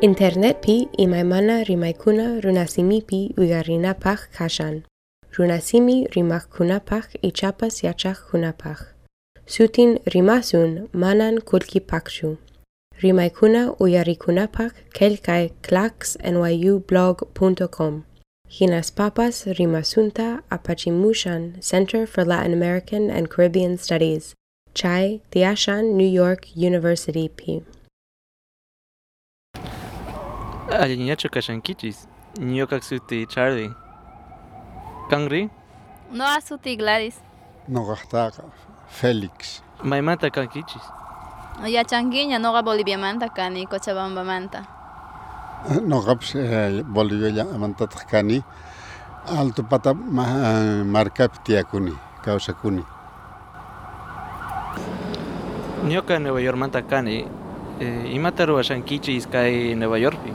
Internetpi imaymana rimaykuna runasimipi uyarinapak kashan. Runasimi rimakkunapaq ichapas yachaqkunapaq. Sutin rimasun manan kulki kulkipakshu. Rimaykuna uyarikunapaq kelkay clacksnyublog.com. Hinas papas rimasunta apachimushan Center for Latin American and Caribbean Studies. Chai Tiashan New York University P. Alliniacho kashankichis. Ñuka suti Charlie. Kangri? No asuti Gladys. Noqaqtaqa Félix. Maymanta kankichis. Yachankiña noqa Boliviamanta kani Cochabambamanta. Noqapish eh, Boliviallamantataq kani Alto Pata ma- markapi tiyakuni, kawsakuni. Ñuka Nueva York manta kani. Eh, imata ruwashankichis kay Nueva Yorkpi.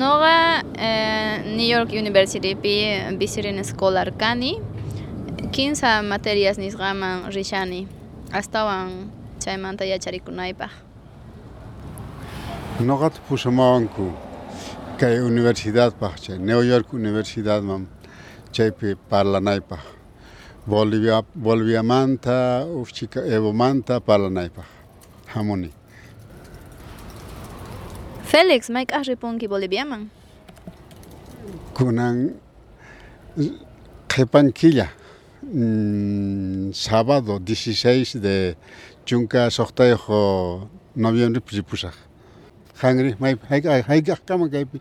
Noqa eh, New York University pi visirin escolar kani. 15 materias nisqaman rishani. Astawan chaymanta yacharikunaypaq. Noqata pusamawanku kay universidadpaq chay New York Universidadman chaypi parlanaypaq. Bolivia Boliviamanta ufchika Evomanta parlanaypaq. Hamuni. Felix, mayk'aq ripunki Boliviaman? Kunan qhipankilla mm, sábado 16 de chunka soqtayuq noviembre ripusaq. Hangri hayk'aq hayk'aq kama kaypi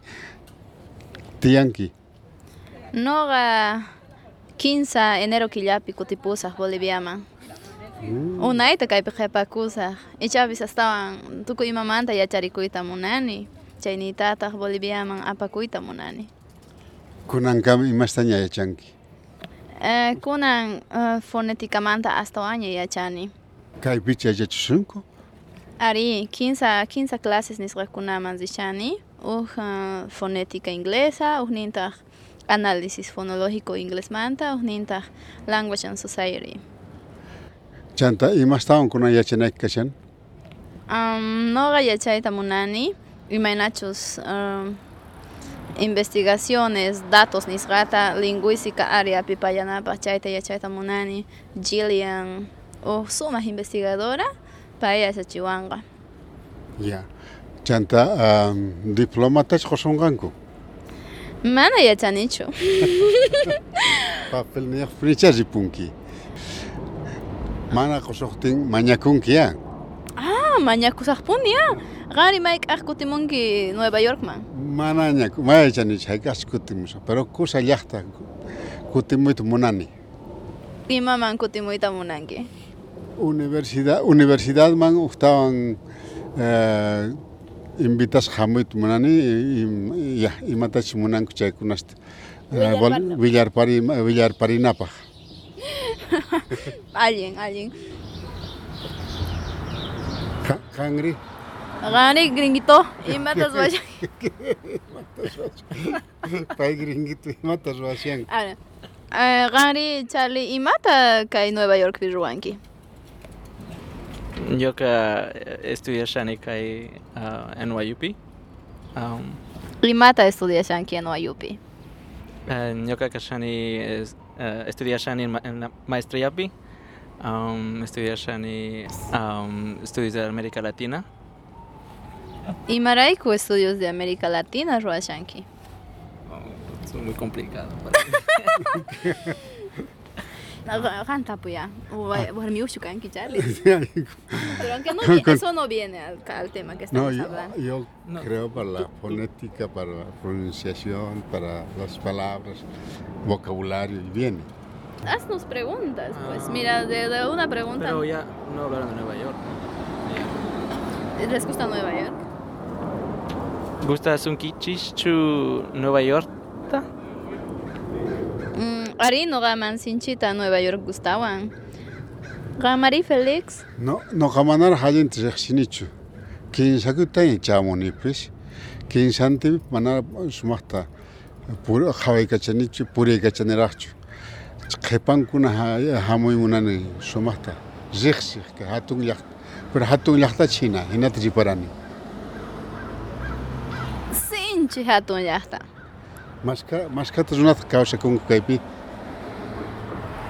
tiyanki. Noqa 15 enero killapi kutipusaq Boliviaman. Unayta kaypi qhipakusaq. Ichapis astawan tukuy imamanta yacharikuyta munani. Chayniytataq Boliviaman apakuyta munani. Kunan kama imastaña yachanki. Eh, kunan uh, fonéticamanta astawaña yachani. Kaypicha yachachisunku. Ari, 15, 15 clases nisqakunaman rishani. Uj uh, fonética inglesa, uhnintaq análisis fonológico inglesmanta, uhnintaq language and society. Chanta imastawan kunan yachanayki kashan. Um, noqa yachayta munani, imaynachus um, investigaciones, datos nisqata, lingüística áreapi pallanapaq chayta yachayta munani, Gillian, uj sumaq investigadora, pay yachachiwanqa. Ya. Chanta um, diplomatash qosunqanku. Mana yachanichu. Papel niyaq fricha ripunki. Mana qosuqtin mañakunki ya. Ah, mañakusaqpuni ya. Qari mayk'aq kutimunki Nueva Yorkman. Mana ñaku, maya chanich haykas kutimusa, pero kusa llaqta kutimuyta munani. Imaman kutimuyta munanki. Universidad universidad man ustawan eh, invitas hamuyta munani y, ya imatachi munanku chaykunasta. Eh, allin. Ka- Kangri Qari gringuito, imatas vaya. pay gringuito imatas ruwashan. Ara. Eh, Qari Charlie imata kay Nueva York pi ruwanki. Ñuka estudiashani kay uh, NYUP. Um, Imata estudiashanki en Nueva uh, ñuka kashani es, uh, en, ma- en la maestriapi. Um, estudiashani um, estudios de América Latina. Imarayku estudios de América Latina ruwashanki. Es muy complicado. Qantapuya. Warmi ushukanki Charlie. Pero aunque no viene, eso no viene al, al tema que No, estamos yo, hablando. yo No. creo para la fonética, para la pronunciación, para las palabras, vocabulario, y viene. Haznos preguntas, pues. Mira, de, de una pregunta. Pero ya no hablaron de Nueva York. ¿Les gusta Nueva York? ¿Gusta Sunkichis chu Nueva York? Ari no gaman sinchita Nueva York gustawan. Gamari Felix. No, no kamanar hayan tishinichu. Kin sakutan chamoni pues. Kin santi manar sumasta. Puro khawai kachanichu, puri kachanerachu. Qhepan kuna hamoy munani sumasta. Zixsix ka hatun yak. Pero hatun yakta china, hinat riparani. Sinchi hatun llaqta. Mashka mashkata runata kawsakunku kaypi. Kan-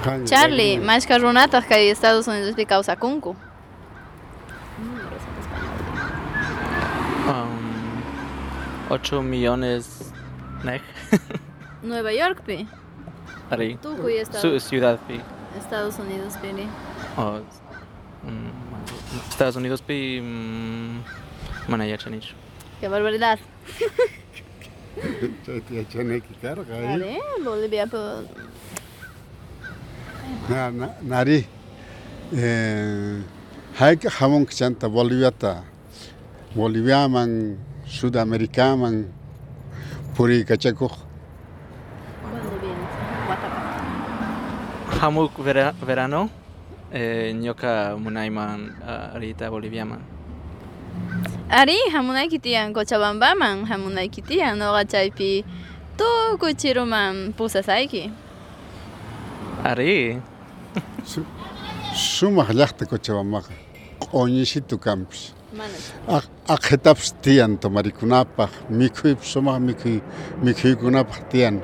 Charlie, mashka runataq kay Estados Unidospi kawsakunku. Um, 8 millones nek. Nueva Yorkpi, Ari. tukuy Su Estados, ciudad pi. Estados Unidospi. ni. Oh, mm, Estados Unidos pi mm, mana yachanich. Qué barbaridad. Chayta yachanayki karqa ahí. Vale, Bolivia, pero Na, na, nari eh, hayka hamunki chanta Boliviata Boliviaman Sudamericaman puriykachakuq Hamuk vera, verano. Eh, nyoka munaiman uh, arita boliviaman. Ari, hamunayki tiyan Cochabambaman, hamunayki tiyan noqa chaypi tukuy chiruman pusasayki. Ari. sumaq llaqta Cochabambaqa q'uñisitu kanpis Mana. Aq- aqhetapas tiyan tomarikunapaq mikhuypis sumaq mikhuy mikhuykunapaq tiyan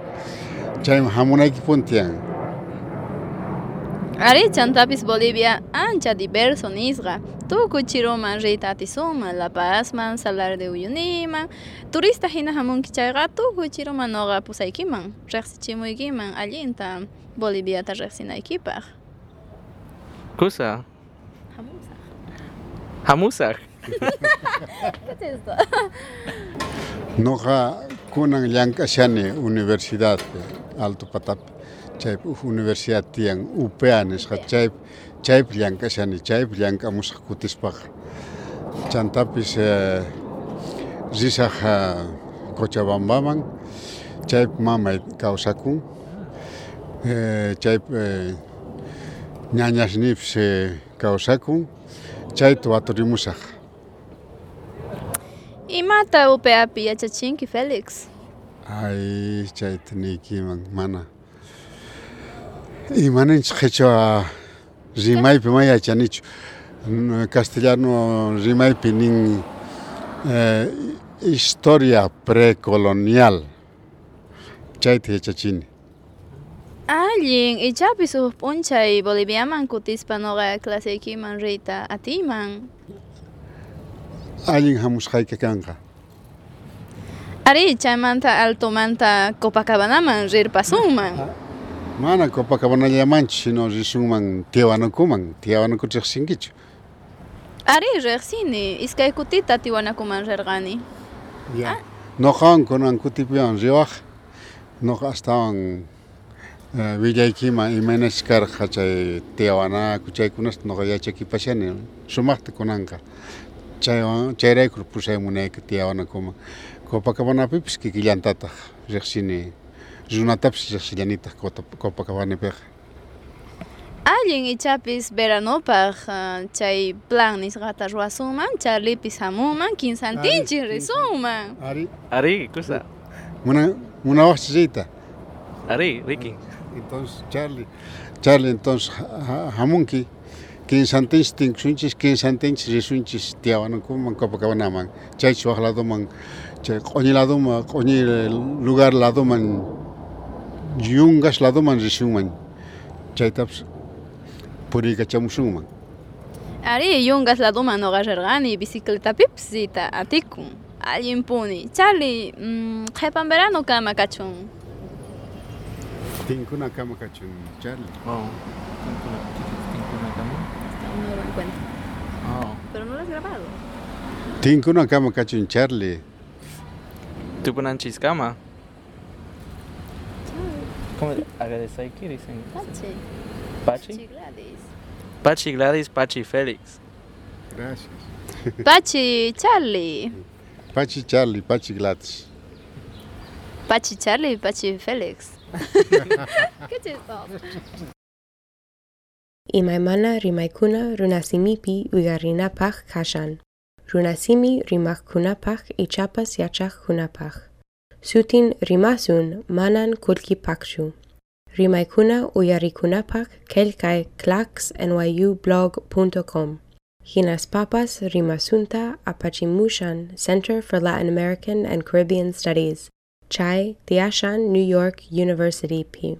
chayman hamunaykipun tiyan Ari, chantapis Bolivia ancha diverso nisqa. Tukuy chiruman riyta atisuma, La Pazman, Salar de Uyuniman. Turista hina hamunki chayqa tukuy chiruman noqa pusaykiman, riqsichimuykiman allinta Boliviata riqsinaykipaq. Kusa. Hamusak. ¿Qué es esto? Noqa kunan llank'ashani universidadpi Alto Patapi chaypi uj universidad tiyan UPA nisqa chaypi chaypi llank'ashani chaypi llank'amusaq kutispaqa chantapis eh, risaq ah, Cochabambaman chaypi mamay kawsakun eh, chaypi eh, ñañasnipis eh, kawsakun chayta waturimusaq Imata upeapi yachachinki Félix. Ay, chayta niykiman mana imaninchik qhichwa rimaypi ma yachanichu N- castellano rimaypi nin eh, historia precolonial chayta yachachini Allin, ichapis uj p'unchay Boliviaman kutispa noqa claseykiman riyta atiman. allin hamusqayka kanqa Ari, chaymanta altomanta Copacabanaman rirpasunman. mana Copacabanallamanchu sino risunman Tiwanakuman Tiwanaku riqsinkichu Ari, riqsini, iskay kutita Tiwanakuman rirqani. Ya. Kunan kutipiwan riwaq noqa astawan willaykiman imaynachus karqa chay Tiwanaku chaykunas noqa yachakipashani sumaqta kunanqa chaywan chayraykur pusaymunayki Tiwanakuman Copacabanapipas kikillantataq riqsini runatapas riqsillanitaq Cota- Copacabanapiqa Allin, ichapis veranopaq ah, chay plan nisqata ruwasunman, charlipis hamunman, kinsantinchik risunman. Ari Ari, kusa. muna munawaqchis riyta Ari, Ricky. Entonces, Charlie, Charlie, entonces, ha- hamunki, kinsantinchis tinkusunchis, kinsantinchis risunchis Tiawanakuman, Copacabanaman, chaychus waq ladoman, chay q'uñi ladoman, q'uñi lugar ladoman, yungas ladoman risunman, chaytapas puriykachamusunman. Ari, yungas laduman noqa rirqani, bicicletapipas riyta atikun. Allin puni. Charlie, mm, qhipan verano kama kachun. Tinkuna kama kachun, Charlie. Oh. No lo encuentro. Oh. Pero no lo has grabado. Tinkuna kama kachun, Charlie. ¿Tú ponen chiscama? ¿Cómo? Agradecer, ¿qué dicen? Pachi. Pachi? Gladys. Pachi Gladys, Pachi Félix. Gracias. Pachi Charlie. Pachi Charlie, Pachi Gladys. Pachi Charlie, Pachi Félix. Qué chistoso. Imaymana rimaykuna runasimipi uygarinapaq kashan. Runasimi rimaqkunapaq ichapas yachaqkunapaq. Sutin rimasun manan kulkipaqchu. Rimaykuna uyarikunapaq kelkay claxnyublog.com. Hinas Papas Rimasunta Apachimushan Center for Latin American and Caribbean Studies, Chai, Tiashan, New York University, P.